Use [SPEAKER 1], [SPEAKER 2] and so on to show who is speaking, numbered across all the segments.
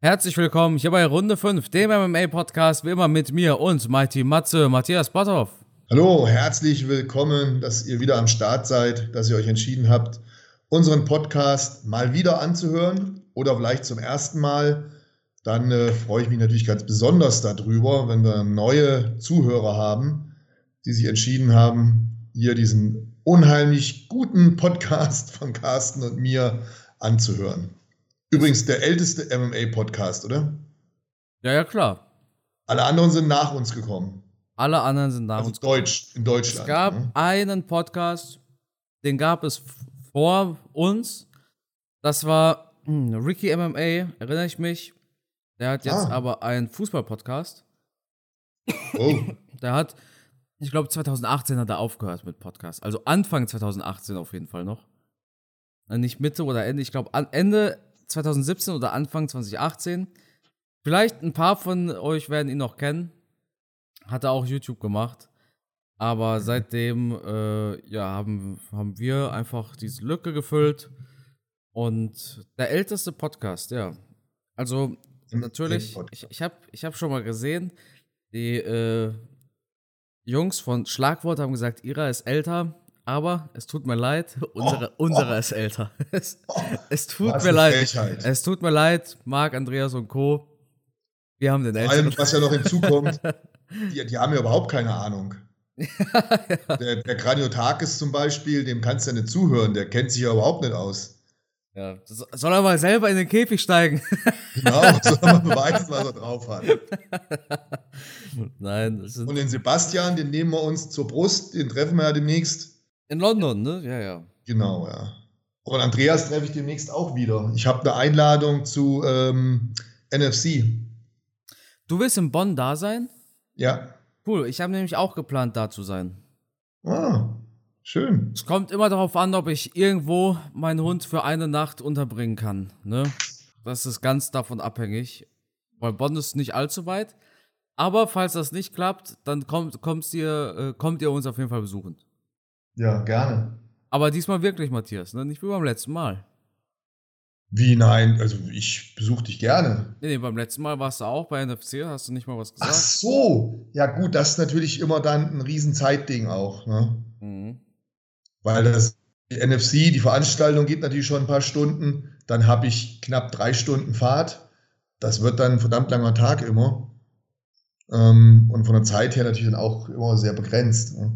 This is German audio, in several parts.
[SPEAKER 1] Herzlich willkommen hier bei Runde 5, dem MMA-Podcast, wie immer mit mir und Mighty Matze, Matthias Botthoff.
[SPEAKER 2] Hallo, herzlich willkommen, dass ihr wieder am Start seid, dass ihr euch entschieden habt, unseren Podcast mal wieder anzuhören oder vielleicht zum ersten Mal. Dann äh, freue ich mich natürlich ganz besonders darüber, wenn wir neue Zuhörer haben, die sich entschieden haben, hier diesen unheimlich guten Podcast von Carsten und mir anzuhören. Übrigens der älteste MMA-Podcast, oder?
[SPEAKER 1] Ja, ja, klar.
[SPEAKER 2] Alle anderen sind nach uns gekommen.
[SPEAKER 1] Alle anderen sind nach
[SPEAKER 2] Also
[SPEAKER 1] uns.
[SPEAKER 2] Deutsch, in Deutschland.
[SPEAKER 1] Es gab
[SPEAKER 2] ne?
[SPEAKER 1] einen Podcast, den gab es vor uns. Das war hm, Ricky MMA, erinnere ich mich. Der hat jetzt
[SPEAKER 2] Ah.
[SPEAKER 1] aber einen Fußball-Podcast.
[SPEAKER 2] Oh,
[SPEAKER 1] Der hat, ich glaube, 2018 hat er aufgehört mit Podcast. Also Anfang 2018 auf jeden Fall noch. Äh, Nicht Mitte oder Ende, ich glaube Ende 2017 oder Anfang 2018. Vielleicht ein paar von euch werden ihn noch kennen. Hat er auch YouTube gemacht. Aber seitdem äh, ja, haben, haben wir einfach diese Lücke gefüllt. Und der älteste Podcast, ja. Also natürlich, ich, ich habe ich hab schon mal gesehen, die äh, Jungs von Schlagwort haben gesagt, ihrer ist älter, aber es tut mir leid, unsere,
[SPEAKER 2] Oh,
[SPEAKER 1] unsere
[SPEAKER 2] oh.
[SPEAKER 1] ist älter. Es, es tut
[SPEAKER 2] was
[SPEAKER 1] mir leid.
[SPEAKER 2] Frechheit.
[SPEAKER 1] Es tut mir leid, Marc, Andreas und Co. Wir haben den
[SPEAKER 2] Vor allem,
[SPEAKER 1] älteren.
[SPEAKER 2] was ja noch hinzukommt, die, die haben ja überhaupt keine Ahnung. Der, der Kraniotakis zum Beispiel, dem kannst du ja nicht zuhören, der kennt sich ja überhaupt nicht aus.
[SPEAKER 1] Ja, soll er mal selber in den Käfig steigen?
[SPEAKER 2] Genau, soll man beweisen, was er drauf hat.
[SPEAKER 1] Nein,
[SPEAKER 2] Und den Sebastian, den nehmen wir uns zur Brust, den treffen wir ja demnächst.
[SPEAKER 1] In London, ne? Ja, ja.
[SPEAKER 2] Genau, ja. Und Andreas treffe ich demnächst auch wieder. Ich habe eine Einladung zu ähm, NFC.
[SPEAKER 1] Du willst in Bonn da sein?
[SPEAKER 2] Ja.
[SPEAKER 1] Cool, ich habe nämlich auch geplant, da zu sein.
[SPEAKER 2] Ah, schön.
[SPEAKER 1] Es kommt immer darauf an, ob ich irgendwo meinen Hund für eine Nacht unterbringen kann. Ne? Das ist ganz davon abhängig. Weil Bonn ist nicht allzu weit. Aber falls das nicht klappt, dann kommt, kommst ihr, äh, kommt ihr uns auf jeden Fall besuchen.
[SPEAKER 2] Ja, gerne.
[SPEAKER 1] Aber diesmal wirklich, Matthias, ne? nicht wie beim letzten Mal.
[SPEAKER 2] Wie nein? Also ich besuche dich gerne.
[SPEAKER 1] Nee, nee, beim letzten Mal warst du auch bei NFC, hast du nicht mal was
[SPEAKER 2] Ach
[SPEAKER 1] gesagt.
[SPEAKER 2] so. Ja gut, das ist natürlich immer dann ein riesen Zeitding auch. Ne?
[SPEAKER 1] Mhm.
[SPEAKER 2] Weil das die NFC, die Veranstaltung geht natürlich schon ein paar Stunden. Dann habe ich knapp drei Stunden Fahrt. Das wird dann ein verdammt langer Tag immer. Ähm, und von der Zeit her natürlich dann auch immer sehr begrenzt. Ne?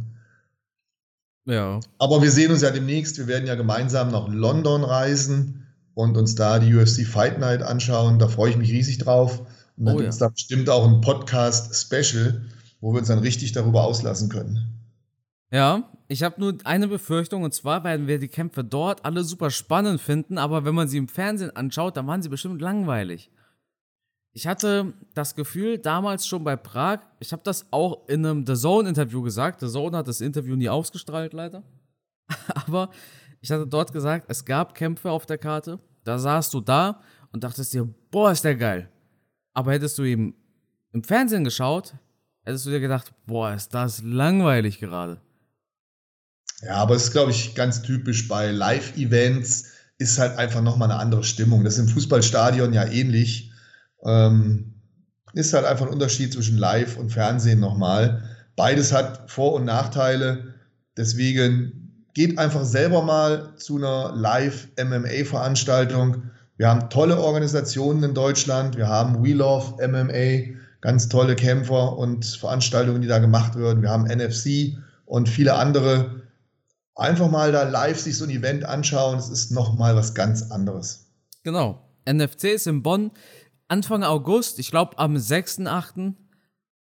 [SPEAKER 1] Ja.
[SPEAKER 2] Aber wir sehen uns ja demnächst. Wir werden ja gemeinsam nach London reisen und uns da die UFC Fight Night anschauen. Da freue ich mich riesig drauf. Und dann
[SPEAKER 1] Oh
[SPEAKER 2] gibt
[SPEAKER 1] ja.
[SPEAKER 2] es da bestimmt auch ein Podcast-Special, wo wir uns dann richtig darüber auslassen können.
[SPEAKER 1] Ja, ich habe nur eine Befürchtung und zwar werden wir die Kämpfe dort alle super spannend finden, aber wenn man sie im Fernsehen anschaut, dann waren sie bestimmt langweilig. Ich hatte das Gefühl damals schon bei Prag, ich habe das auch in einem The Zone Interview gesagt. The Zone hat das Interview nie ausgestrahlt, leider. Aber ich hatte dort gesagt, es gab Kämpfe auf der Karte. Da saßt du da und dachtest dir, boah, ist der geil. Aber hättest du ihm im Fernsehen geschaut, hättest du dir gedacht, boah, ist das langweilig gerade.
[SPEAKER 2] Ja, aber es ist, glaube ich, ganz typisch bei Live-Events, ist halt einfach nochmal eine andere Stimmung. Das ist im Fußballstadion ja ähnlich. Ähm, ist halt einfach ein Unterschied zwischen Live und Fernsehen nochmal. Beides hat Vor- und Nachteile. Deswegen geht einfach selber mal zu einer Live-MMA-Veranstaltung. Wir haben tolle Organisationen in Deutschland. Wir haben We Love MMA, ganz tolle Kämpfer und Veranstaltungen, die da gemacht werden. Wir haben NFC und viele andere. Einfach mal da live sich so ein Event anschauen. Es ist nochmal was ganz anderes.
[SPEAKER 1] Genau. NFC ist in Bonn Anfang August, ich glaube am 6.8.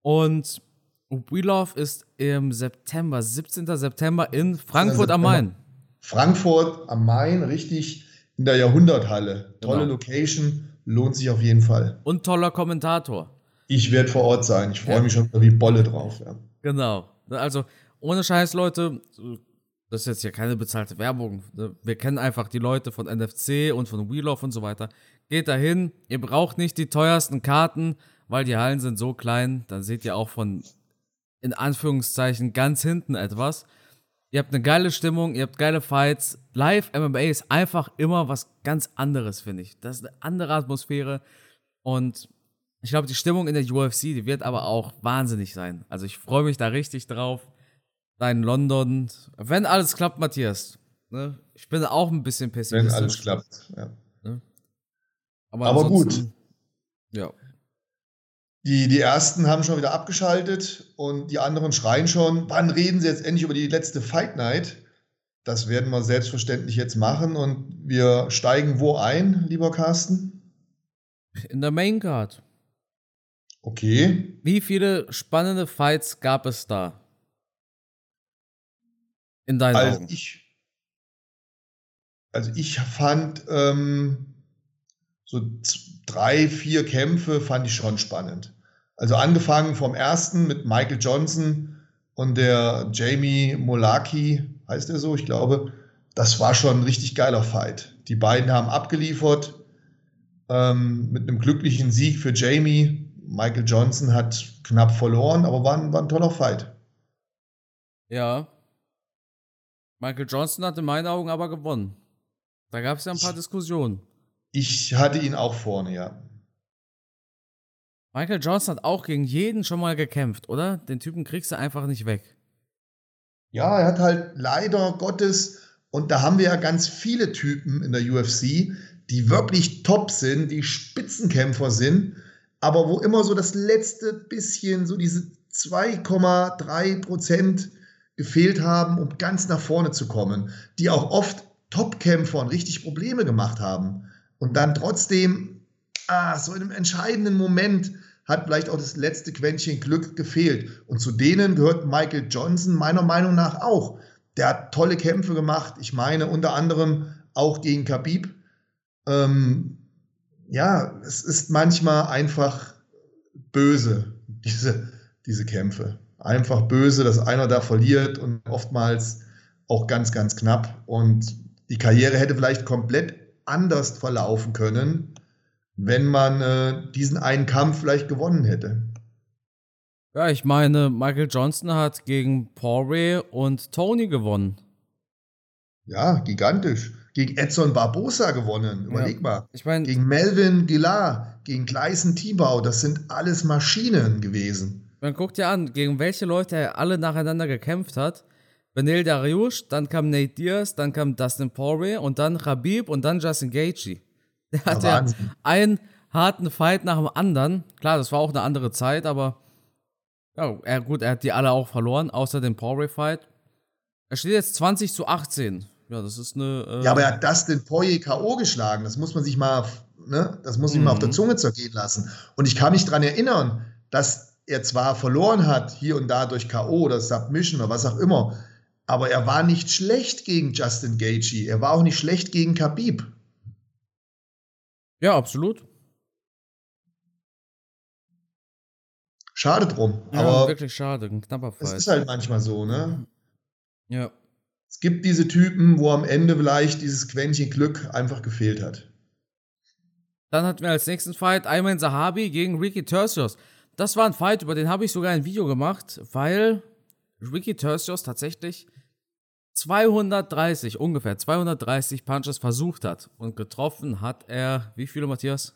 [SPEAKER 1] Und We Love ist im September, 17. September in Frankfurt am Main.
[SPEAKER 2] Frankfurt am Main, richtig in der Jahrhunderthalle. Tolle
[SPEAKER 1] Genau.
[SPEAKER 2] Location, lohnt sich auf jeden Fall.
[SPEAKER 1] Und toller Kommentator.
[SPEAKER 2] Ich werde vor Ort sein. Ich freue
[SPEAKER 1] Ja.
[SPEAKER 2] mich schon wie Bolle drauf. Ja.
[SPEAKER 1] Genau. Also, ohne Scheiß, Leute, das ist jetzt hier keine bezahlte Werbung. Wir kennen einfach die Leute von NFC und von We Love und so weiter. Geht dahin, ihr braucht nicht die teuersten Karten, weil die Hallen sind so klein, dann seht ihr auch von, in Anführungszeichen, ganz hinten etwas. Ihr habt eine geile Stimmung, ihr habt geile Fights. Live MMA ist einfach immer was ganz anderes, finde ich. Das ist eine andere Atmosphäre. Und ich glaube, die Stimmung in der UFC, die wird aber auch wahnsinnig sein. Also ich freue mich da richtig drauf. Da in London. Wenn alles klappt, Matthias. Ne? Ich bin auch ein bisschen pessimistisch.
[SPEAKER 2] Wenn alles klappt, ja. Aber, aber gut.
[SPEAKER 1] Ja.
[SPEAKER 2] Die, die ersten haben schon wieder abgeschaltet und die anderen schreien schon, wann reden sie jetzt endlich über die letzte Fight Night? Das werden wir selbstverständlich jetzt machen und wir steigen wo ein, lieber Carsten?
[SPEAKER 1] In der Main Card.
[SPEAKER 2] Okay.
[SPEAKER 1] Wie viele spannende Fights gab es da? In deinen
[SPEAKER 2] also
[SPEAKER 1] Augen?
[SPEAKER 2] Ich, also ich fand ähm, so drei, vier Kämpfe fand ich schon spannend. Also angefangen vom ersten mit Michael Johnson und der Jamie Molaki, heißt er so, ich glaube. Das war schon ein richtig geiler Fight. Die beiden haben abgeliefert ähm, mit einem glücklichen Sieg für Jamie. Michael Johnson hat knapp verloren, aber war ein, war ein toller Fight.
[SPEAKER 1] Ja. Michael Johnson hat in meinen Augen aber gewonnen. Da gab es ja ein paar Diskussionen.
[SPEAKER 2] Ich hatte ihn auch vorne, ja.
[SPEAKER 1] Michael Johnson hat auch gegen jeden schon mal gekämpft, oder? Den Typen kriegst du einfach nicht weg.
[SPEAKER 2] Ja, er hat halt leider Gottes, und da haben wir ja ganz viele Typen in der UFC, die wirklich top sind, die Spitzenkämpfer sind, aber wo immer so das letzte bisschen, so diese 2,3 Prozent gefehlt haben, um ganz nach vorne zu kommen, die auch oft Topkämpfern richtig Probleme gemacht haben und dann trotzdem, ah, so in einem entscheidenden Moment hat vielleicht auch das letzte Quäntchen Glück gefehlt. Und zu denen gehört Michael Johnson meiner Meinung nach auch. Der hat tolle Kämpfe gemacht. Ich meine unter anderem auch gegen Khabib. Ähm, ja, es ist manchmal einfach böse, diese, diese Kämpfe. Einfach böse, dass einer da verliert und oftmals auch ganz, ganz knapp. Und die Karriere hätte vielleicht komplett anders verlaufen können, wenn man äh, diesen einen Kampf vielleicht gewonnen hätte.
[SPEAKER 1] Ja, ich meine, Michael Johnson hat gegen Poirier und Tony gewonnen.
[SPEAKER 2] Ja, gigantisch. Gegen Edson Barbosa gewonnen. Überleg ja. mal.
[SPEAKER 1] Ich meine,
[SPEAKER 2] gegen Melvin Gillard, gegen Gleisen Tibau, das sind alles Maschinen gewesen.
[SPEAKER 1] Man guckt ja an, gegen welche Leute er alle nacheinander gekämpft hat. Benil Dariush, dann kam Nate Diaz, dann kam Dustin Poirier und dann Khabib und dann Justin Gaethje. Der hatte ja einen harten Fight nach dem anderen. Klar, das war auch eine andere Zeit, aber ja, er, gut, er hat die alle auch verloren, außer dem Poirier-Fight. Er steht jetzt 20 zu 18. Ja, das ist eine.
[SPEAKER 2] Äh ja, aber er hat Dustin Poirier K.O. geschlagen. Das muss man sich mal, ne, das muss ich mhm. mal auf der mhm. Zunge zergehen lassen. Und ich kann mich daran erinnern, dass er zwar verloren hat, hier und da durch K.O. oder Submission oder was auch immer, aber er war nicht schlecht gegen Justin Gaethje. Er war auch nicht schlecht gegen Khabib.
[SPEAKER 1] Ja, absolut.
[SPEAKER 2] Schade drum.
[SPEAKER 1] Ja, aber wirklich schade. Ein knapper Fight.
[SPEAKER 2] Es ist halt manchmal so, ne?
[SPEAKER 1] Ja.
[SPEAKER 2] Es gibt diese Typen, wo am Ende vielleicht dieses Quäntchen Glück einfach gefehlt hat.
[SPEAKER 1] Dann hatten wir als nächsten Fight Ayman Sahabi gegen Ricky Tercios. Das war ein Fight, über den habe ich sogar ein Video gemacht, weil Ricky Tercios tatsächlich 230, ungefähr 230 Punches versucht hat und getroffen hat er, wie viele, Matthias?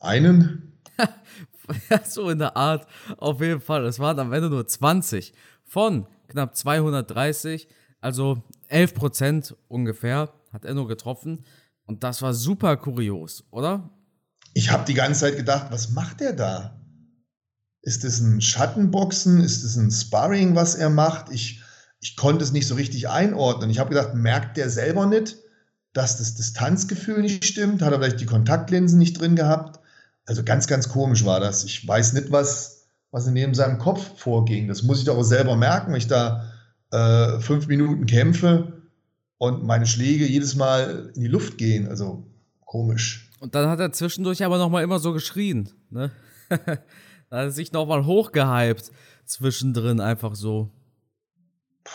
[SPEAKER 2] Einen?
[SPEAKER 1] ja, so in der Art, auf jeden Fall. Es waren am Ende nur 20 von knapp 230, also 11 Prozent ungefähr hat er nur getroffen. Und das war super kurios, oder?
[SPEAKER 2] Ich habe die ganze Zeit gedacht, was macht er da? Ist es ein Schattenboxen? Ist es ein Sparring, was er macht? Ich, ich konnte es nicht so richtig einordnen. Ich habe gedacht, merkt der selber nicht, dass das Distanzgefühl nicht stimmt? Hat er vielleicht die Kontaktlinsen nicht drin gehabt? Also ganz, ganz komisch war das. Ich weiß nicht, was, was in neben seinem Kopf vorging. Das muss ich doch auch selber merken, wenn ich da äh, fünf Minuten kämpfe und meine Schläge jedes Mal in die Luft gehen. Also komisch.
[SPEAKER 1] Und dann hat er zwischendurch aber noch mal immer so geschrien. Ne? Da hat er sich nochmal hochgehypt zwischendrin, einfach so.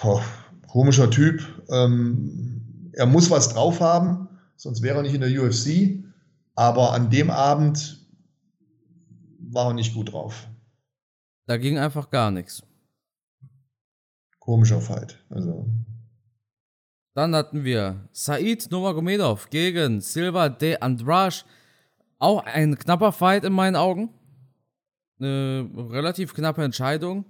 [SPEAKER 2] Boah, komischer Typ. Ähm, er muss was drauf haben, sonst wäre er nicht in der UFC. Aber an dem Abend war er nicht gut drauf.
[SPEAKER 1] Da ging einfach gar nichts.
[SPEAKER 2] Komischer Fight. Also.
[SPEAKER 1] Dann hatten wir Said Nurmagomedov gegen Silva de Andrade. Auch ein knapper Fight in meinen Augen. Eine relativ knappe Entscheidung.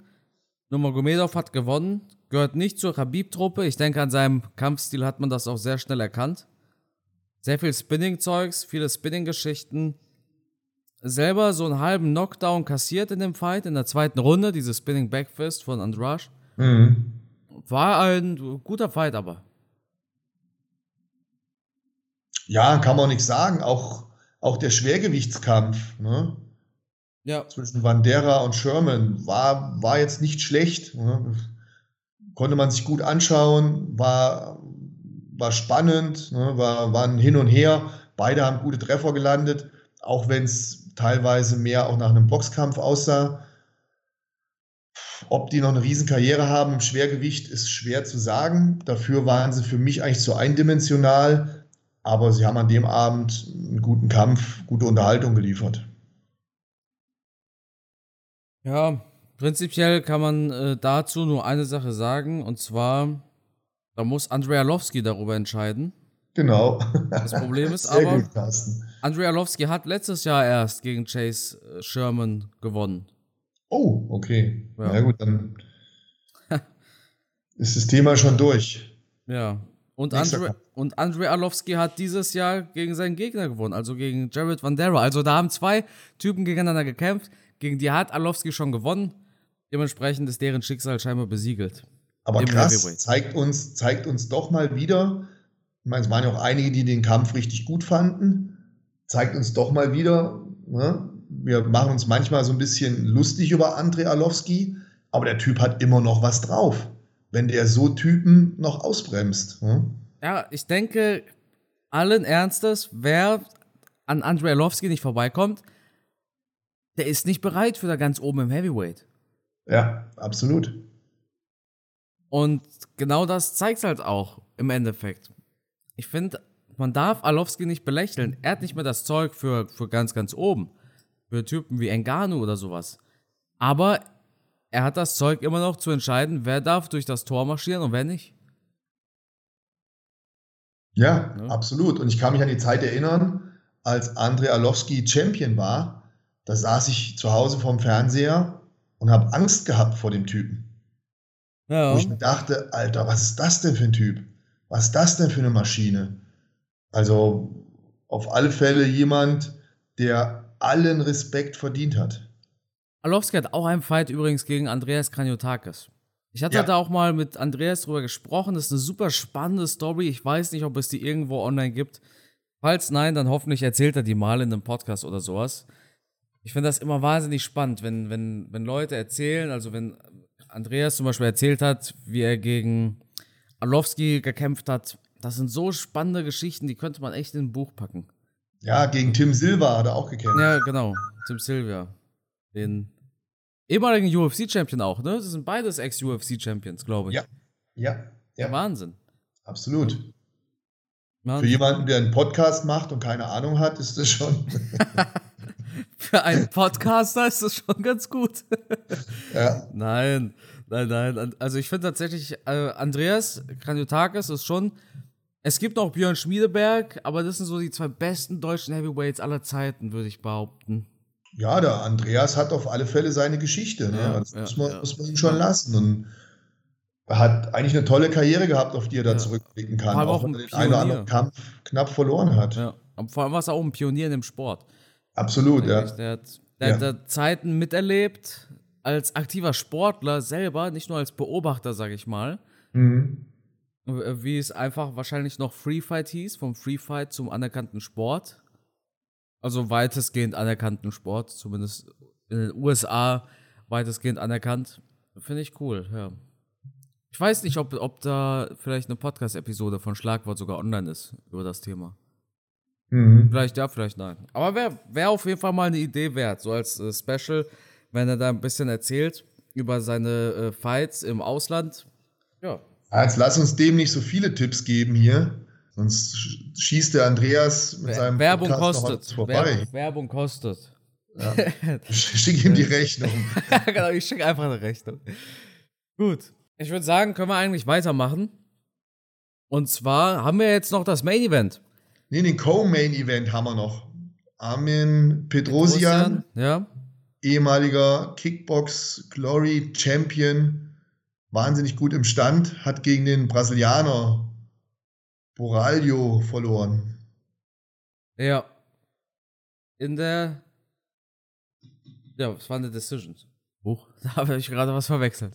[SPEAKER 1] Nurmagomedov hat gewonnen, gehört nicht zur Khabib-Truppe. Ich denke, an seinem Kampfstil hat man das auch sehr schnell erkannt. Sehr viel Spinning-Zeugs, viele Spinning-Geschichten. Selber so einen halben Knockdown kassiert in dem Fight, in der zweiten Runde, diese Spinning Backfist von Andrade. Mhm. War ein guter Fight, aber.
[SPEAKER 2] Ja, kann man nicht sagen. Auch, auch der Schwergewichtskampf ne?
[SPEAKER 1] Ja.
[SPEAKER 2] zwischen Vandera und Sherman war, war jetzt nicht schlecht. Ne? Konnte man sich gut anschauen, war, war spannend, ne? war, war ein Hin und Her. Beide haben gute Treffer gelandet, auch wenn es teilweise mehr auch nach einem Boxkampf aussah. Ob die noch eine Riesenkarriere haben im Schwergewicht, ist schwer zu sagen. Dafür waren sie für mich eigentlich zu eindimensional. Aber sie haben an dem Abend einen guten Kampf, gute Unterhaltung geliefert.
[SPEAKER 1] Ja, prinzipiell kann man äh, dazu nur eine Sache sagen. Und zwar, da muss Andrei Arlovski darüber entscheiden.
[SPEAKER 2] Genau.
[SPEAKER 1] Das Problem ist aber, gut, Andrei Arlovski hat letztes Jahr erst gegen Chase äh, Sherman gewonnen.
[SPEAKER 2] Oh, okay. Ja, Na gut, dann ist das Thema schon durch.
[SPEAKER 1] Ja. Und Andre, und Andre Arlovski hat dieses Jahr gegen seinen Gegner gewonnen, also gegen Jared Vandera. Also da haben zwei Typen gegeneinander gekämpft. Gegen die hat Arlovski schon gewonnen. Dementsprechend ist deren Schicksal scheinbar besiegelt.
[SPEAKER 2] Aber krass, zeigt uns, zeigt uns doch mal wieder, ich meine, es waren ja auch einige, die den Kampf richtig gut fanden, zeigt uns doch mal wieder, ne, wir machen uns manchmal so ein bisschen lustig über Andrei Arlovski, aber der Typ hat immer noch was drauf, wenn der so Typen noch ausbremst. Hm?
[SPEAKER 1] Ja, ich denke, allen Ernstes, wer an Andrei Arlovski nicht vorbeikommt, der ist nicht bereit für da ganz oben im Heavyweight.
[SPEAKER 2] Ja, absolut.
[SPEAKER 1] Und genau das zeigt halt auch im Endeffekt. Ich finde, man darf Arlovski nicht belächeln. Er hat nicht mehr das Zeug für, für ganz, ganz oben für Typen wie Engano oder sowas. Aber er hat das Zeug immer noch zu entscheiden, wer darf durch das Tor marschieren und wer nicht.
[SPEAKER 2] Ja, ja, absolut. Und ich kann mich an die Zeit erinnern, als Andrei Arlovski Champion war, da saß ich zu Hause vorm Fernseher und habe Angst gehabt vor dem Typen. Ja. Wo ich mir dachte, Alter, was ist das denn für ein Typ? Was ist das denn für eine Maschine? Also auf alle Fälle jemand, der allen Respekt verdient hat.
[SPEAKER 1] Arlovski hat auch einen Fight übrigens gegen Andreas Kranjotakis. Ich hatte ja. da auch mal mit Andreas drüber gesprochen. Das ist eine super spannende Story. Ich weiß nicht, ob es die irgendwo online gibt. Falls nein, dann hoffentlich erzählt er die mal in einem Podcast oder sowas. Ich finde das immer wahnsinnig spannend, wenn, wenn, wenn Leute erzählen, also wenn Andreas zum Beispiel erzählt hat, wie er gegen Arlovski gekämpft hat. Das sind so spannende Geschichten, die könnte man echt in ein Buch packen.
[SPEAKER 2] Ja, gegen Tim Silva hat er auch gekämpft.
[SPEAKER 1] Ja, genau. Tim Silva. Den ehemaligen UFC-Champion auch, ne? Das sind beides Ex-UFC-Champions, glaube ich.
[SPEAKER 2] Ja. Ja. ja.
[SPEAKER 1] Wahnsinn.
[SPEAKER 2] Absolut. Wahnsinn. Für jemanden, der einen Podcast macht und keine Ahnung hat, ist das schon.
[SPEAKER 1] Für einen Podcaster ist das schon ganz gut.
[SPEAKER 2] ja.
[SPEAKER 1] Nein, nein, nein. Also ich finde tatsächlich, äh, Andreas Kranjotakis ist schon es gibt noch Björn Schmiedeberg, aber das sind so die zwei besten deutschen Heavyweights aller Zeiten, würde ich behaupten.
[SPEAKER 2] Ja, der Andreas hat auf alle Fälle seine Geschichte. Ne? Ja, das ja, muss, man, ja. muss man ihm schon lassen. Und er hat eigentlich eine tolle Karriere gehabt, auf die er da zurückblicken kann.
[SPEAKER 1] Auch, auch
[SPEAKER 2] wenn er den einen oder anderen Kampf knapp verloren hat.
[SPEAKER 1] Ja. vor allem war es auch ein Pionier in dem Sport.
[SPEAKER 2] Absolut, ja.
[SPEAKER 1] Der hat, der hat Zeiten miterlebt als aktiver Sportler selber, nicht nur als Beobachter, sage ich mal. Mhm. Wie es einfach wahrscheinlich noch Free Fight hieß, vom Free Fight zum anerkannten Sport. Also weitestgehend anerkannten Sport, zumindest in den USA weitestgehend anerkannt. Finde ich cool, ja. Ich weiß nicht, ob, ob da vielleicht eine Podcast-Episode von Schlagwort sogar online ist über das Thema. Mhm. Vielleicht ja, vielleicht nein. Aber wäre wär auf jeden Fall mal eine Idee wert, so als äh, Special, wenn er da ein bisschen erzählt über seine äh, Fights im Ausland. Ja,
[SPEAKER 2] Jetzt lass uns dem nicht so viele Tipps geben hier. Sonst schießt der Andreas mit seinem
[SPEAKER 1] Werbung Podcast kostet. vorbei. Werbung, Werbung kostet.
[SPEAKER 2] Ja. Schick ihm die Rechnung.
[SPEAKER 1] genau, ich schicke einfach eine Rechnung. Gut. Ich würde sagen, können wir eigentlich weitermachen. Und zwar haben wir jetzt noch das Main Event.
[SPEAKER 2] Nee, den Co-Main Event haben wir noch. Armin Petrosian,
[SPEAKER 1] ja.
[SPEAKER 2] ehemaliger Kickbox Glory Champion, wahnsinnig gut im Stand, hat gegen den Brasilianer Boralho verloren.
[SPEAKER 1] Ja. In der. Ja, es war eine Decision. Huch, da habe ich gerade was verwechselt.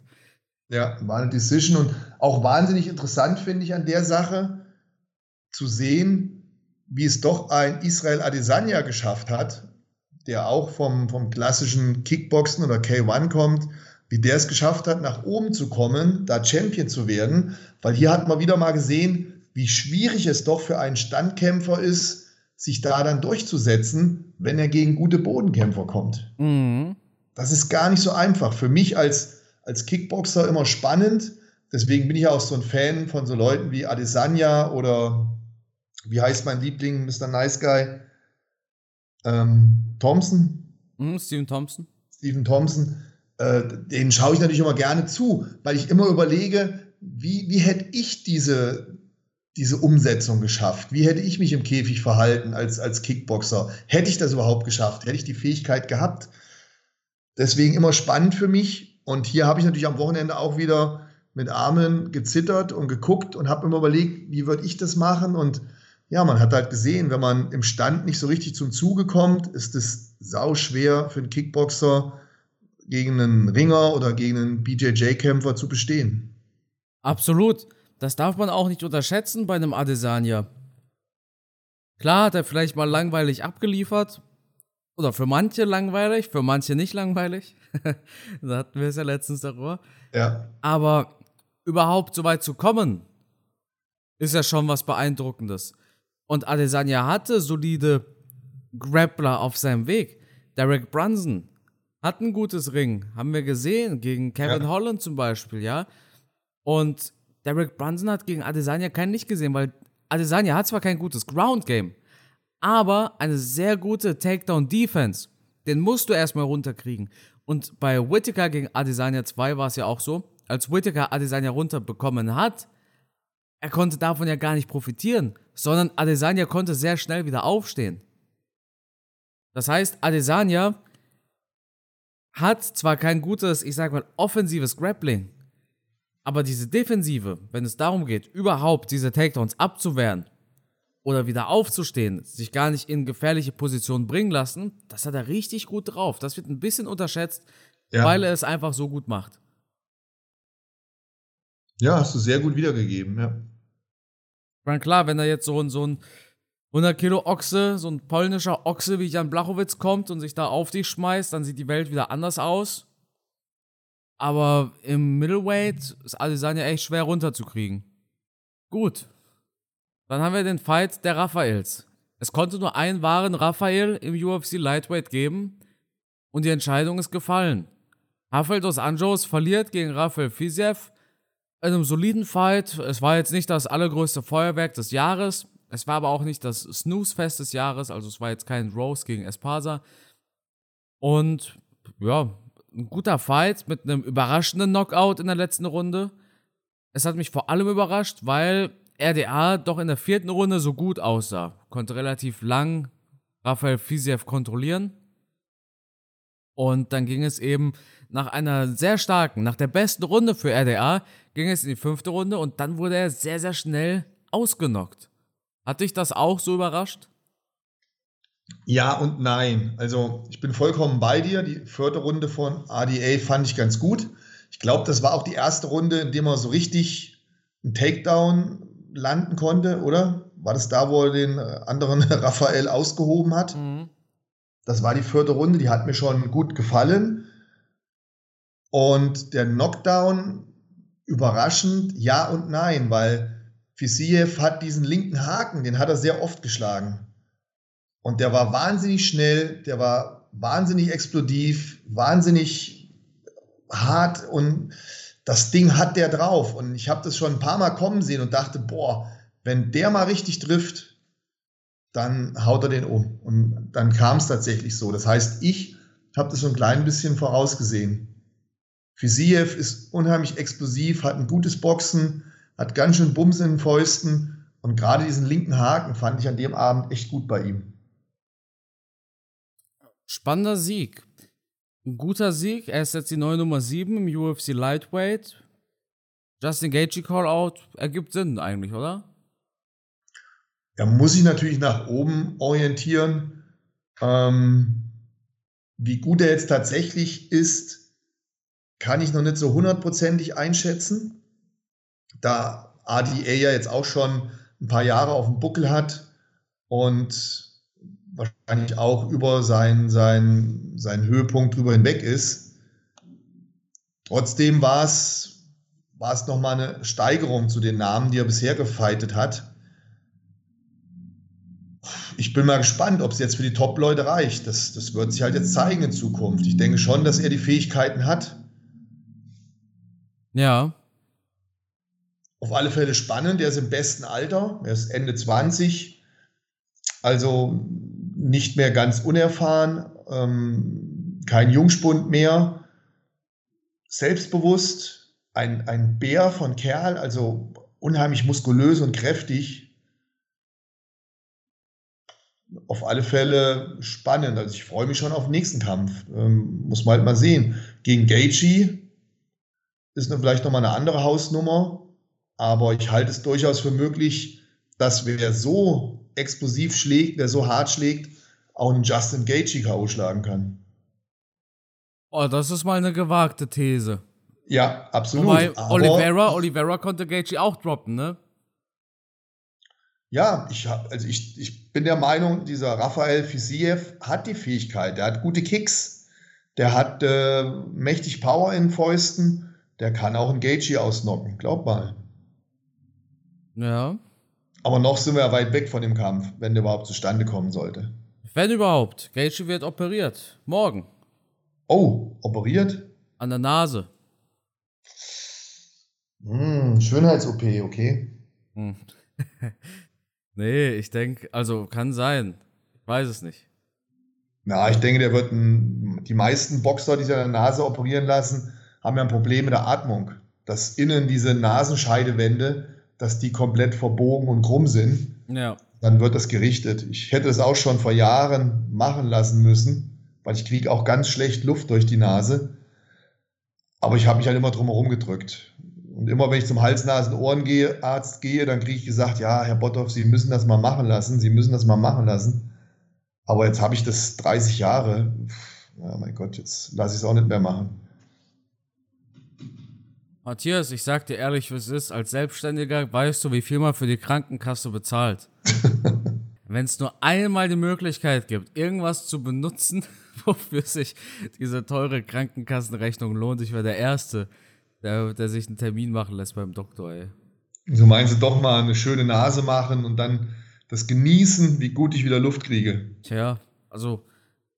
[SPEAKER 2] Ja, war eine Decision und auch wahnsinnig interessant finde ich an der Sache zu sehen, wie es doch ein Israel Adesanya geschafft hat, der auch vom, vom klassischen Kickboxen oder K1 kommt, wie der es geschafft hat, nach oben zu kommen, da Champion zu werden, weil hier hat man wieder mal gesehen, wie schwierig es doch für einen Standkämpfer ist, sich da dann durchzusetzen, wenn er gegen gute Bodenkämpfer kommt.
[SPEAKER 1] Mhm.
[SPEAKER 2] Das ist gar nicht so einfach. Für mich als, als Kickboxer immer spannend. Deswegen bin ich auch so ein Fan von so Leuten wie Adesanya oder wie heißt mein Liebling, Mr. Nice Guy? Ähm, Thompson?
[SPEAKER 1] Mhm, Steven Thompson.
[SPEAKER 2] Steven Thompson. Äh, den schaue ich natürlich immer gerne zu, weil ich immer überlege, wie, wie hätte ich diese, diese Umsetzung geschafft? Wie hätte ich mich im Käfig verhalten als, als Kickboxer? Hätte ich das überhaupt geschafft? Hätte ich die Fähigkeit gehabt? Deswegen immer spannend für mich. Und hier habe ich natürlich am Wochenende auch wieder mit Armen gezittert und geguckt und habe immer überlegt, wie würde ich das machen? Und ja, man hat halt gesehen, wenn man im Stand nicht so richtig zum Zuge kommt, ist es sau schwer für einen Kickboxer gegen einen Ringer oder gegen einen BJJ-Kämpfer zu bestehen.
[SPEAKER 1] Absolut. Das darf man auch nicht unterschätzen bei einem Adesanya. Klar hat er vielleicht mal langweilig abgeliefert. Oder für manche langweilig, für manche nicht langweilig. da hatten wir es ja letztens darüber.
[SPEAKER 2] Ja.
[SPEAKER 1] Aber überhaupt so weit zu kommen, ist ja schon was Beeindruckendes. Und Adesanya hatte solide Grappler auf seinem Weg. Derek Brunson hat ein gutes Ring, haben wir gesehen, gegen Kevin ja. Holland zum Beispiel, ja. Und Derek Brunson hat gegen Adesanya kein Licht gesehen, weil Adesanya hat zwar kein gutes Ground Game, aber eine sehr gute Takedown-Defense. Den musst du erstmal runterkriegen. Und bei Whittaker gegen Adesanya 2 war es ja auch so, als Whittaker Adesanya runterbekommen hat, er konnte davon ja gar nicht profitieren, sondern Adesanya konnte sehr schnell wieder aufstehen. Das heißt, Adesanya hat zwar kein gutes, ich sag mal, offensives Grappling, aber diese Defensive, wenn es darum geht, überhaupt diese Takedowns abzuwehren oder wieder aufzustehen, sich gar nicht in gefährliche Positionen bringen lassen, das hat er richtig gut drauf. Das wird ein bisschen unterschätzt, ja. weil er es einfach so gut macht.
[SPEAKER 2] Ja, hast du sehr gut wiedergegeben, ja.
[SPEAKER 1] Ich meine, klar, wenn da jetzt so ein, so ein 100 Kilo Ochse, so ein polnischer Ochse wie Jan Blachowitz kommt und sich da auf dich schmeißt, dann sieht die Welt wieder anders aus. Aber im Middleweight ist Adesanya echt schwer runterzukriegen. Gut. Dann haben wir den Fight der Raphaels. Es konnte nur einen wahren Raphael im UFC Lightweight geben und die Entscheidung ist gefallen. Rafael dos Anjos verliert gegen Rafael Fiziev in einem soliden Fight. Es war jetzt nicht das allergrößte Feuerwerk des Jahres. Es war aber auch nicht das Snooze-Fest des Jahres. Also es war jetzt kein Rose gegen Espasa. Und ja, ein guter Fight mit einem überraschenden Knockout in der letzten Runde. Es hat mich vor allem überrascht, weil RDA doch in der vierten Runde so gut aussah. Konnte relativ lang Rafael Fiziev kontrollieren. Und dann ging es eben nach einer sehr starken, nach der besten Runde für RDA, ging es in die fünfte Runde und dann wurde er sehr, sehr schnell ausgenockt. Hat dich das auch so überrascht?
[SPEAKER 2] Ja und nein. Also ich bin vollkommen bei dir. Die vierte Runde von ADA fand ich ganz gut. Ich glaube, das war auch die erste Runde, in der man so richtig einen Takedown landen konnte, oder? War das da, wo er den anderen Raphael ausgehoben hat? Mhm. Das war die vierte Runde, die hat mir schon gut gefallen. Und der Knockdown, überraschend, ja und nein, weil Fisiev hat diesen linken Haken, den hat er sehr oft geschlagen. Und der war wahnsinnig schnell, der war wahnsinnig explodiv, wahnsinnig hart und das Ding hat der drauf. Und ich habe das schon ein paar Mal kommen sehen und dachte, boah, wenn der mal richtig trifft, dann haut er den um. Und dann kam es tatsächlich so. Das heißt, ich habe das so ein klein bisschen vorausgesehen. Fisiev ist unheimlich explosiv, hat ein gutes Boxen, hat ganz schön Bums in den Fäusten und gerade diesen linken Haken fand ich an dem Abend echt gut bei ihm.
[SPEAKER 1] Spannender Sieg. Ein guter Sieg. Er ist jetzt die neue Nummer 7 im UFC Lightweight. Justin Gaethje Call-Out ergibt Sinn eigentlich, oder?
[SPEAKER 2] Er muss sich natürlich nach oben orientieren. Ähm, wie gut er jetzt tatsächlich ist, kann ich noch nicht so hundertprozentig einschätzen. Da ADA ja jetzt auch schon ein paar Jahre auf dem Buckel hat und wahrscheinlich auch über seinen sein, sein Höhepunkt drüber hinweg ist. Trotzdem war es, war es nochmal eine Steigerung zu den Namen, die er bisher gefeitet hat. Ich bin mal gespannt, ob es jetzt für die Top-Leute reicht. Das, das wird sich halt jetzt zeigen in Zukunft. Ich denke schon, dass er die Fähigkeiten hat.
[SPEAKER 1] Ja.
[SPEAKER 2] Auf alle Fälle spannend. Er ist im besten Alter. Er ist Ende 20. Also nicht mehr ganz unerfahren, ähm, kein Jungspund mehr, selbstbewusst, ein, ein Bär von Kerl, also unheimlich muskulös und kräftig. Auf alle Fälle spannend. Also ich freue mich schon auf den nächsten Kampf. Ähm, muss man halt mal sehen. Gegen Gaethje ist vielleicht nochmal eine andere Hausnummer, aber ich halte es durchaus für möglich, dass wer so explosiv schlägt, wer so hart schlägt, auch einen Justin Gaethje K.O. schlagen kann.
[SPEAKER 1] Oh, das ist mal eine gewagte These.
[SPEAKER 2] Ja, absolut.
[SPEAKER 1] Wobei Oliveira, Oliveira konnte Gaethje auch droppen, ne?
[SPEAKER 2] Ja, ich, hab, also ich, ich bin der Meinung, dieser Rafael Fisiev hat die Fähigkeit, der hat gute Kicks, der hat äh, mächtig Power in Fäusten, der kann auch einen Gaethje ausnocken, glaub mal.
[SPEAKER 1] Ja.
[SPEAKER 2] Aber noch sind wir ja weit weg von dem Kampf, wenn der überhaupt zustande kommen sollte.
[SPEAKER 1] Wenn überhaupt. Gaethje wird operiert. Morgen.
[SPEAKER 2] Oh, operiert?
[SPEAKER 1] An der Nase.
[SPEAKER 2] Hm, Schönheits-OP, okay.
[SPEAKER 1] Hm. nee, ich denke, also kann sein. Ich weiß es nicht.
[SPEAKER 2] Na, ich denke, der wird ein, die meisten Boxer, die sich an der Nase operieren lassen, haben ja ein Problem mit der Atmung. Dass innen diese Nasenscheidewände, dass die komplett verbogen und krumm sind.
[SPEAKER 1] Ja.
[SPEAKER 2] Dann wird das gerichtet. Ich hätte es auch schon vor Jahren machen lassen müssen, weil ich kriege auch ganz schlecht Luft durch die Nase. Aber ich habe mich halt immer drum herum gedrückt. Und immer wenn ich zum Hals-Nasen-Ohrenarzt gehe, dann kriege ich gesagt, ja, Herr Botthoff, Sie müssen das mal machen lassen, Sie müssen das mal machen lassen. Aber jetzt habe ich das 30 Jahre. Ja, mein Gott, jetzt lasse ich es auch nicht mehr machen.
[SPEAKER 1] Matthias, ich sag dir ehrlich, wie es ist, als Selbstständiger weißt du, wie viel man für die Krankenkasse bezahlt. Wenn es nur einmal die Möglichkeit gibt, irgendwas zu benutzen, wofür sich diese teure Krankenkassenrechnung lohnt, ich wäre der Erste, der, der sich einen Termin machen lässt beim Doktor, ey.
[SPEAKER 2] So meinst du doch mal eine schöne Nase machen und dann das genießen, wie gut ich wieder Luft kriege.
[SPEAKER 1] Tja, also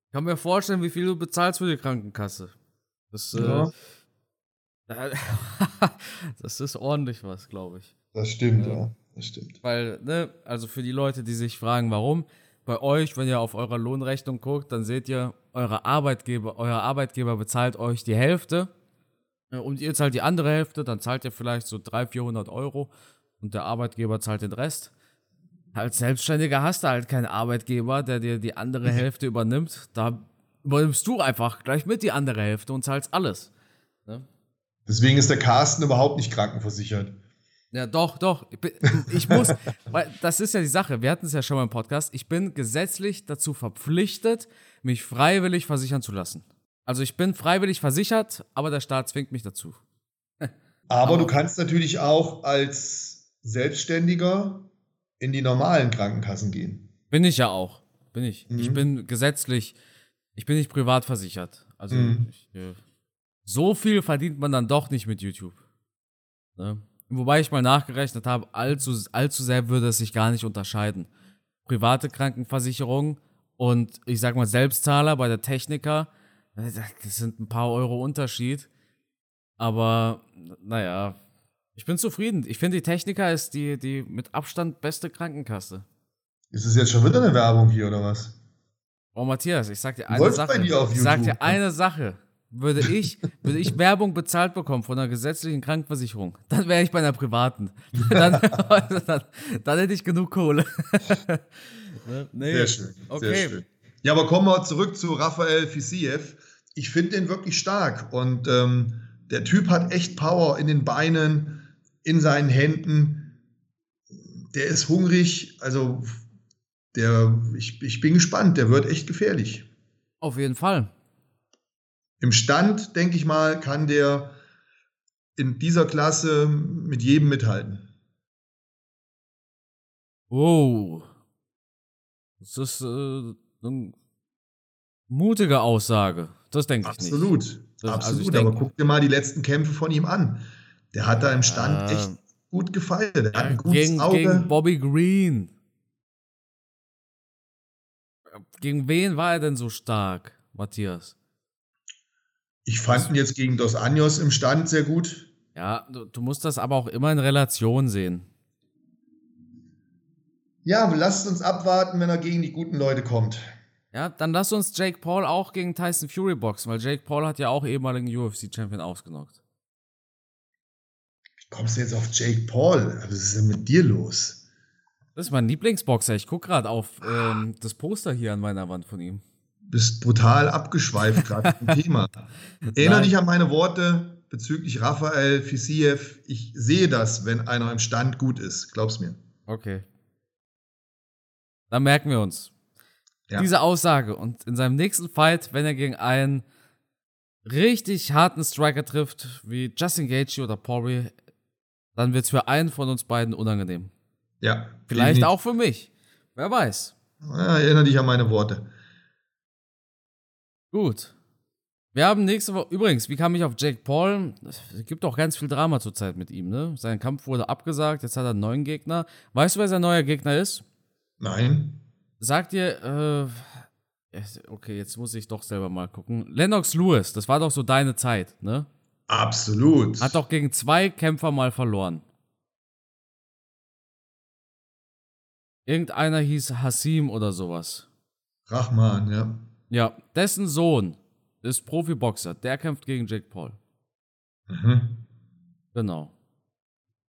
[SPEAKER 1] ich kann mir vorstellen, wie viel du bezahlst für die Krankenkasse. Das, ja. äh, das ist ordentlich was, glaube ich.
[SPEAKER 2] Das stimmt, ja. ja. Das stimmt.
[SPEAKER 1] Weil, ne, also für die Leute, die sich fragen, warum, bei euch, wenn ihr auf eurer Lohnrechnung guckt, dann seht ihr, eure Arbeitgeber, euer Arbeitgeber bezahlt euch die Hälfte und ihr zahlt die andere Hälfte, dann zahlt ihr vielleicht so 300, 400 Euro und der Arbeitgeber zahlt den Rest. Als Selbstständiger hast du halt keinen Arbeitgeber, der dir die andere Hälfte übernimmt. Da übernimmst du einfach gleich mit die andere Hälfte und zahlst alles.
[SPEAKER 2] Deswegen ist der Carsten überhaupt nicht krankenversichert.
[SPEAKER 1] Ja, doch, doch. Ich muss, weil das ist ja die Sache. Wir hatten es ja schon mal im Podcast. Ich bin gesetzlich dazu verpflichtet, mich freiwillig versichern zu lassen. Also ich bin freiwillig versichert, aber der Staat zwingt mich dazu.
[SPEAKER 2] aber, aber du kannst natürlich auch als Selbstständiger in die normalen Krankenkassen gehen.
[SPEAKER 1] Bin ich ja auch. Bin ich. Mhm. Ich bin gesetzlich, ich bin nicht privat versichert. Also mhm. ich, äh, so viel verdient man dann doch nicht mit YouTube. Ne? Wobei ich mal nachgerechnet habe, allzu, allzu sehr würde es sich gar nicht unterscheiden. Private Krankenversicherung und ich sag mal Selbstzahler bei der Techniker, das sind ein paar Euro Unterschied. Aber naja, ich bin zufrieden. Ich finde, die Techniker ist die, die mit Abstand beste Krankenkasse.
[SPEAKER 2] Ist es jetzt schon wieder eine Werbung hier oder was?
[SPEAKER 1] Oh, Matthias, ich sag dir eine Sache. ich sag dir eine Sache. Würde ich, würde ich Werbung bezahlt bekommen von einer gesetzlichen Krankenversicherung, dann wäre ich bei einer privaten. Dann, dann, dann hätte ich genug Kohle.
[SPEAKER 2] nee. Sehr schön. Okay. Sehr schön. Ja, aber kommen wir zurück zu Raphael Fisiev. Ich finde den wirklich stark und ähm, der Typ hat echt Power in den Beinen, in seinen Händen. Der ist hungrig, also der, ich, ich bin gespannt, der wird echt gefährlich.
[SPEAKER 1] Auf jeden Fall.
[SPEAKER 2] Im Stand, denke ich mal, kann der in dieser Klasse mit jedem mithalten.
[SPEAKER 1] Oh. Das ist äh, eine mutige Aussage. Das denke ich
[SPEAKER 2] nicht. Absolut. Das, Absolut. Also Aber guck dir mal die letzten Kämpfe von ihm an. Der hat da im Stand äh, echt gut gefeiert. Der hat ein gutes
[SPEAKER 1] gegen,
[SPEAKER 2] Auge.
[SPEAKER 1] Gegen Bobby Green. Gegen wen war er denn so stark, Matthias?
[SPEAKER 2] Ich fand ihn jetzt gegen Dos Anjos im Stand sehr gut.
[SPEAKER 1] Ja, du, du, musst das aber auch immer in Relation sehen.
[SPEAKER 2] Ja, lasst uns abwarten, wenn er gegen die guten Leute kommt.
[SPEAKER 1] Ja, dann lass uns Jake Paul auch gegen Tyson Fury boxen, weil Jake Paul hat ja auch ehemaligen UFC-Champion ausgenockt.
[SPEAKER 2] Wie kommst du jetzt auf Jake Paul? Was ist denn mit dir los?
[SPEAKER 1] Das ist mein Lieblingsboxer. Ich gucke gerade auf ähm, das Poster hier an meiner Wand von ihm
[SPEAKER 2] bist brutal abgeschweift gerade vom Thema. Erinnere dich an meine Worte bezüglich Raphael Fisiev. Ich sehe das, wenn einer im Stand gut ist. Glaub's mir.
[SPEAKER 1] Okay. Dann merken wir uns. Ja. Diese Aussage. Und in seinem nächsten Fight, wenn er gegen einen richtig harten Striker trifft, wie Justin Gaethje oder Pori, dann wird es für einen von uns beiden unangenehm.
[SPEAKER 2] Ja.
[SPEAKER 1] Vielleicht auch für mich. Wer weiß.
[SPEAKER 2] Ja, erinnere dich an meine Worte.
[SPEAKER 1] Gut. Wir haben nächste Woche. Übrigens, wie kam ich auf Jake Paul? Es gibt auch ganz viel Drama zurzeit mit ihm, ne? Sein Kampf wurde abgesagt, jetzt hat er einen neuen Gegner. Weißt du, wer sein neuer Gegner ist?
[SPEAKER 2] Nein.
[SPEAKER 1] Sagt dir, äh, okay, jetzt muss ich doch selber mal gucken. Lennox Lewis, das war doch so deine Zeit, ne?
[SPEAKER 2] Absolut.
[SPEAKER 1] Hat doch gegen zwei Kämpfer mal verloren. Irgendeiner hieß Hasim oder sowas.
[SPEAKER 2] Rachman, ja.
[SPEAKER 1] Ja, dessen Sohn ist Profiboxer. Der kämpft gegen Jake Paul. Mhm. Genau.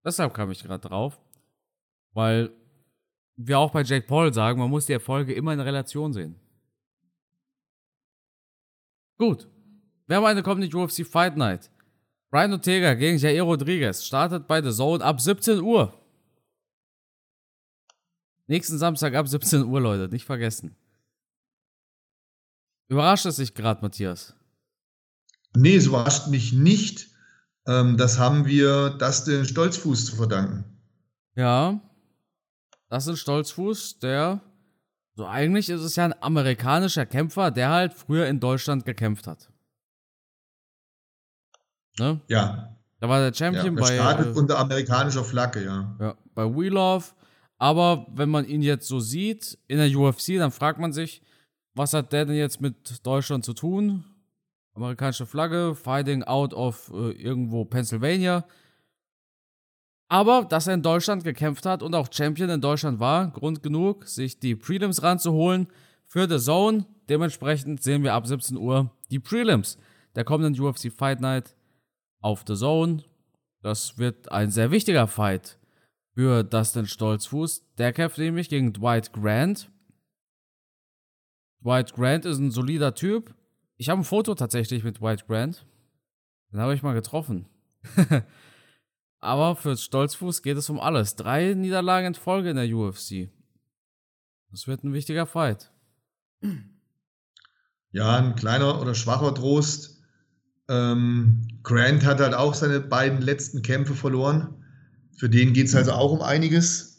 [SPEAKER 1] Deshalb kam ich gerade drauf. Weil wir auch bei Jake Paul sagen, man muss die Erfolge immer in Relation sehen. Gut. Wir haben eine kommende UFC Fight Night. Brian Ortega gegen Jair Rodriguez startet bei The Zone ab 17 Uhr. Nächsten Samstag ab 17 Uhr, Leute, nicht vergessen. Überrascht es dich gerade, Matthias?
[SPEAKER 2] Nee, es überrascht mich nicht. Ähm, das haben wir Dustin Stolzfuß zu verdanken.
[SPEAKER 1] Ja, Dustin Stolzfuß, der, so eigentlich ist es ja ein amerikanischer Kämpfer, der halt früher in Deutschland gekämpft hat.
[SPEAKER 2] Ne? Ja.
[SPEAKER 1] Da war der Champion
[SPEAKER 2] ja,
[SPEAKER 1] bei.
[SPEAKER 2] startet äh, unter amerikanischer Flagge, ja.
[SPEAKER 1] Ja, bei We Love. Aber wenn man ihn jetzt so sieht in der UFC, dann fragt man sich, was hat der denn jetzt mit Deutschland zu tun? Amerikanische Flagge, fighting out of äh, irgendwo Pennsylvania. Aber dass er in Deutschland gekämpft hat und auch Champion in Deutschland war, Grund genug, sich die Prelims ranzuholen für The Zone. Dementsprechend sehen wir ab 17 Uhr die Prelims der kommenden UFC Fight Night auf The Zone. Das wird ein sehr wichtiger Fight für Dustin Stolzfuß. Der kämpft nämlich gegen Dwight Grant. Dwight Grant ist ein solider Typ. Ich habe ein Foto tatsächlich mit Dwight Grant. Den habe ich mal getroffen. Aber für Stolzfuß geht es um alles. Drei Niederlagen in Folge in der UFC. Das wird ein wichtiger Fight.
[SPEAKER 2] Ja, ein kleiner oder schwacher Trost. Ähm, Grant hat halt auch seine beiden letzten Kämpfe verloren. Für den geht es also auch um einiges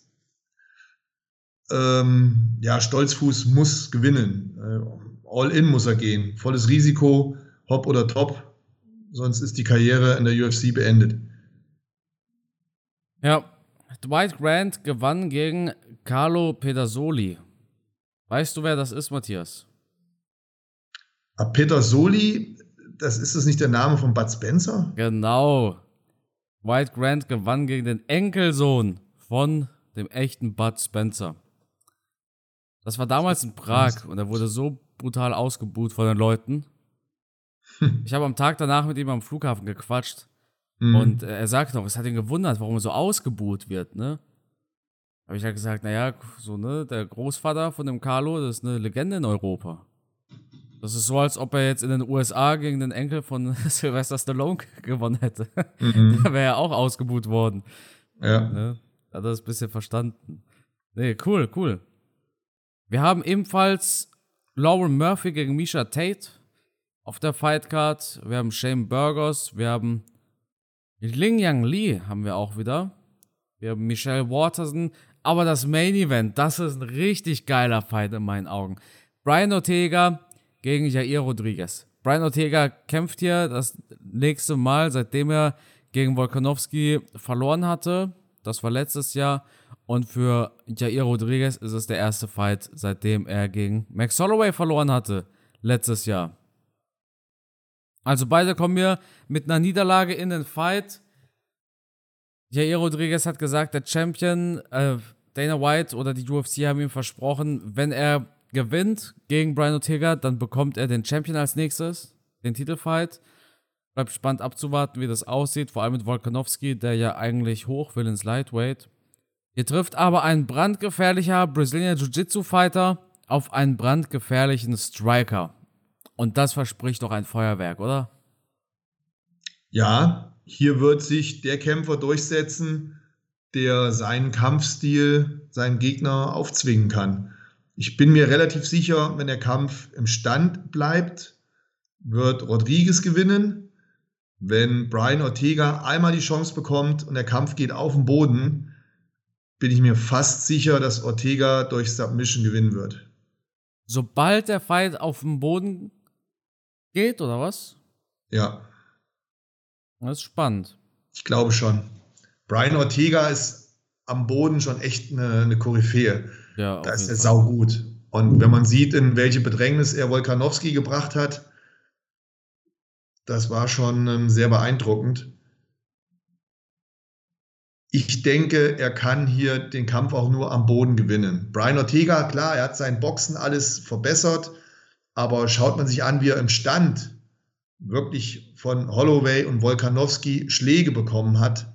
[SPEAKER 2] ähm, ja, Stolzfuß muss gewinnen. Äh, all in muss er gehen. Volles Risiko, hopp oder top. Sonst ist die Karriere in der UFC beendet.
[SPEAKER 1] Ja, Dwight Grant gewann gegen Carlo Pedersoli. Weißt du, wer das ist, Matthias?
[SPEAKER 2] Ah, Pedersoli, das ist das nicht der Name von Bud Spencer?
[SPEAKER 1] Genau. Dwight Grant gewann gegen den Enkelsohn von dem echten Bud Spencer. Das war damals in Prag und er wurde so brutal ausgebuht von den Leuten. Ich habe am Tag danach mit ihm am Flughafen gequatscht. Mhm. Und äh, er sagt noch, es hat ihn gewundert, warum er so ausgebuht wird, ne? Habe ich halt gesagt, naja, so, ne, der Großvater von dem Carlo, das ist eine Legende in Europa. Das ist so, als ob er jetzt in den USA gegen den Enkel von Sylvester Stallone gewonnen hätte. Mhm. Da wäre er auch ausgebuht worden.
[SPEAKER 2] Ja. Ne?
[SPEAKER 1] Hat er das ein bisschen verstanden. Nee, cool, cool. Wir haben ebenfalls Lauren Murphy gegen Misha Tate auf der Fightcard. Wir haben Shane Burgos. Wir haben Ling Yang Lee haben wir auch wieder. Wir haben Michelle Waterson. Aber das Main Event, das ist ein richtig geiler Fight in meinen Augen. Brian Ortega gegen Jair Rodriguez. Brian Ortega kämpft hier das nächste Mal, seitdem er gegen Volkanovski verloren hatte. Das war letztes Jahr. Und für Jair Rodriguez ist es der erste Fight, seitdem er gegen Max Holloway verloren hatte. Letztes Jahr. Also beide kommen hier mit einer Niederlage in den Fight. Jair Rodriguez hat gesagt, der Champion, äh, Dana White oder die UFC haben ihm versprochen, wenn er gewinnt gegen Brian Ortega, dann bekommt er den Champion als nächstes, den Titelfight. Bleibt spannend abzuwarten, wie das aussieht, vor allem mit Volkanovski, der ja eigentlich hoch will ins Lightweight. Hier trifft aber ein brandgefährlicher Brazilian Jiu-Jitsu-Fighter auf einen brandgefährlichen Striker. Und das verspricht doch ein Feuerwerk, oder?
[SPEAKER 2] Ja, hier wird sich der Kämpfer durchsetzen, der seinen Kampfstil seinem Gegner aufzwingen kann. Ich bin mir relativ sicher, wenn der Kampf im Stand bleibt, wird Rodriguez gewinnen. Wenn Brian Ortega einmal die Chance bekommt und der Kampf geht auf den Boden, bin ich mir fast sicher, dass Ortega durch Submission gewinnen wird.
[SPEAKER 1] Sobald der Fight auf den Boden geht, oder was?
[SPEAKER 2] Ja.
[SPEAKER 1] Das ist spannend.
[SPEAKER 2] Ich glaube schon. Brian Ortega ist am Boden schon echt eine, eine Koryphäe. Ja, da ist er saugut. Und wenn man sieht, in welche Bedrängnis er Wolkanowski gebracht hat, das war schon ähm, sehr beeindruckend. Ich denke, er kann hier den Kampf auch nur am Boden gewinnen. Brian Ortega, klar, er hat sein Boxen alles verbessert, aber schaut man sich an, wie er im Stand wirklich von Holloway und Wolkanowski Schläge bekommen hat,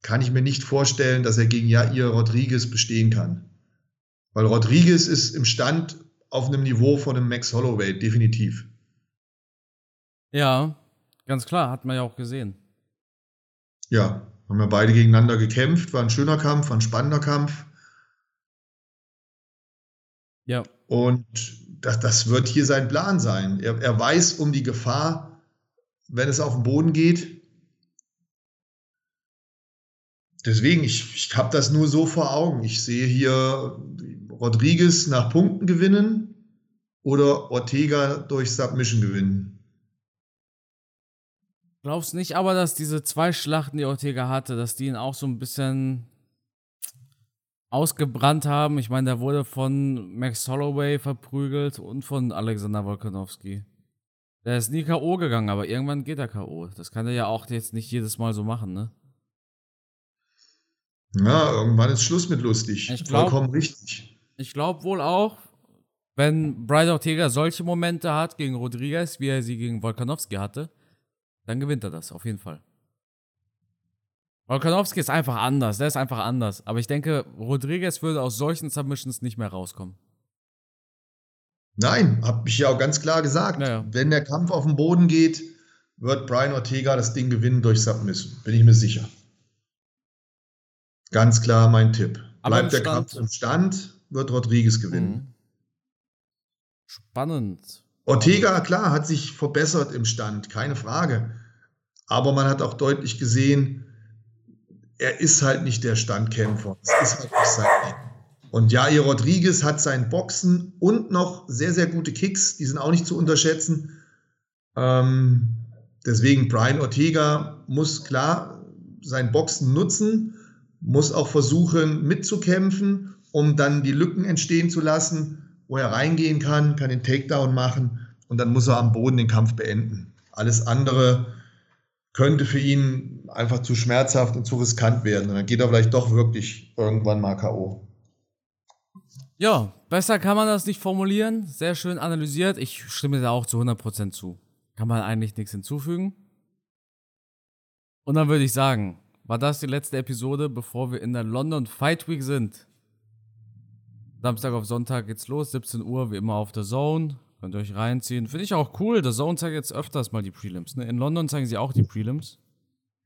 [SPEAKER 2] kann ich mir nicht vorstellen, dass er gegen Jair Rodriguez bestehen kann. Weil Rodriguez ist im Stand auf einem Niveau von einem Max Holloway, definitiv.
[SPEAKER 1] Ja, ganz klar, hat man ja auch gesehen.
[SPEAKER 2] Ja, haben ja beide gegeneinander gekämpft, war ein schöner Kampf, war ein spannender Kampf.
[SPEAKER 1] Ja.
[SPEAKER 2] Und das, das wird hier sein Plan sein. Er, er weiß um die Gefahr, wenn es auf den Boden geht. Deswegen, ich, ich habe das nur so vor Augen. Ich sehe hier Rodriguez nach Punkten gewinnen oder Ortega durch Submission gewinnen.
[SPEAKER 1] Glaubst nicht aber, dass diese zwei Schlachten, die Ortega hatte, dass die ihn auch so ein bisschen ausgebrannt haben? Ich meine, der wurde von Max Holloway verprügelt und von Alexander Wolkanowski. Der ist nie K.O. gegangen, aber irgendwann geht er K.O. Das kann er ja auch jetzt nicht jedes Mal so machen, ne?
[SPEAKER 2] Ja, irgendwann ist Schluss mit lustig.
[SPEAKER 1] Ich glaub,
[SPEAKER 2] Vollkommen richtig.
[SPEAKER 1] Ich glaube wohl auch, wenn Brian Ortega solche Momente hat gegen Rodriguez, wie er sie gegen Volkanovski hatte, dann gewinnt er das, auf jeden Fall. Volkanovski ist einfach anders, der ist einfach anders. Aber ich denke, Rodriguez würde aus solchen Submissions nicht mehr rauskommen.
[SPEAKER 2] Nein, habe ich ja auch ganz klar gesagt.
[SPEAKER 1] Naja.
[SPEAKER 2] Wenn der Kampf auf den Boden geht, wird Brian Ortega das Ding gewinnen durch Submission. Bin ich mir sicher. Ganz klar mein Tipp. Bleibt der Kampf im Stand, wird Rodriguez gewinnen. Mhm.
[SPEAKER 1] Spannend.
[SPEAKER 2] Ortega, klar, hat sich verbessert im Stand, keine Frage. Aber man hat auch deutlich gesehen, er ist halt nicht der Standkämpfer. Das ist halt nicht sein Ding. Und Jair Rodriguez hat sein Boxen und noch sehr, sehr gute Kicks, die sind auch nicht zu unterschätzen. Ähm, deswegen Brian Ortega muss klar sein Boxen nutzen, muss auch versuchen mitzukämpfen um dann die Lücken entstehen zu lassen, wo er reingehen kann, kann den Takedown machen und dann muss er am Boden den Kampf beenden. Alles andere könnte für ihn einfach zu schmerzhaft und zu riskant werden. Und dann geht er vielleicht doch wirklich irgendwann mal K.O.
[SPEAKER 1] Ja, besser kann man das nicht formulieren. Sehr schön analysiert. Ich stimme da auch zu 100% zu. kann man eigentlich nichts hinzufügen. Und dann würde ich sagen, war das die letzte Episode, bevor wir in der London Fight Week sind. Samstag auf Sonntag geht's los, 17 Uhr, wie immer auf der Zone. Könnt ihr euch reinziehen. Finde ich auch cool. Der Zone zeigt jetzt öfters mal die Prelims. Ne? In London zeigen sie auch die Prelims.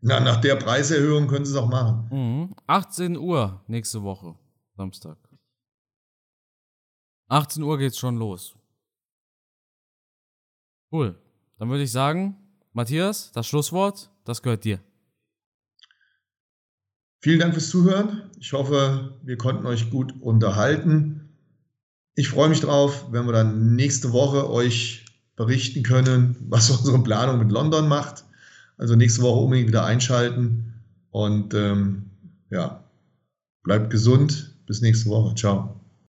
[SPEAKER 2] Na, nach der Preiserhöhung können sie es auch machen.
[SPEAKER 1] Mhm. 18 Uhr nächste Woche, Samstag. 18 Uhr geht's schon los. Cool. Dann würde ich sagen, Matthias, das Schlusswort, das gehört dir.
[SPEAKER 2] Vielen Dank fürs Zuhören. Ich hoffe, wir konnten euch gut unterhalten. Ich freue mich drauf, wenn wir dann nächste Woche euch berichten können, was unsere Planung mit London macht. Also nächste Woche unbedingt wieder einschalten. Und ähm, ja, bleibt gesund. Bis nächste Woche. Ciao.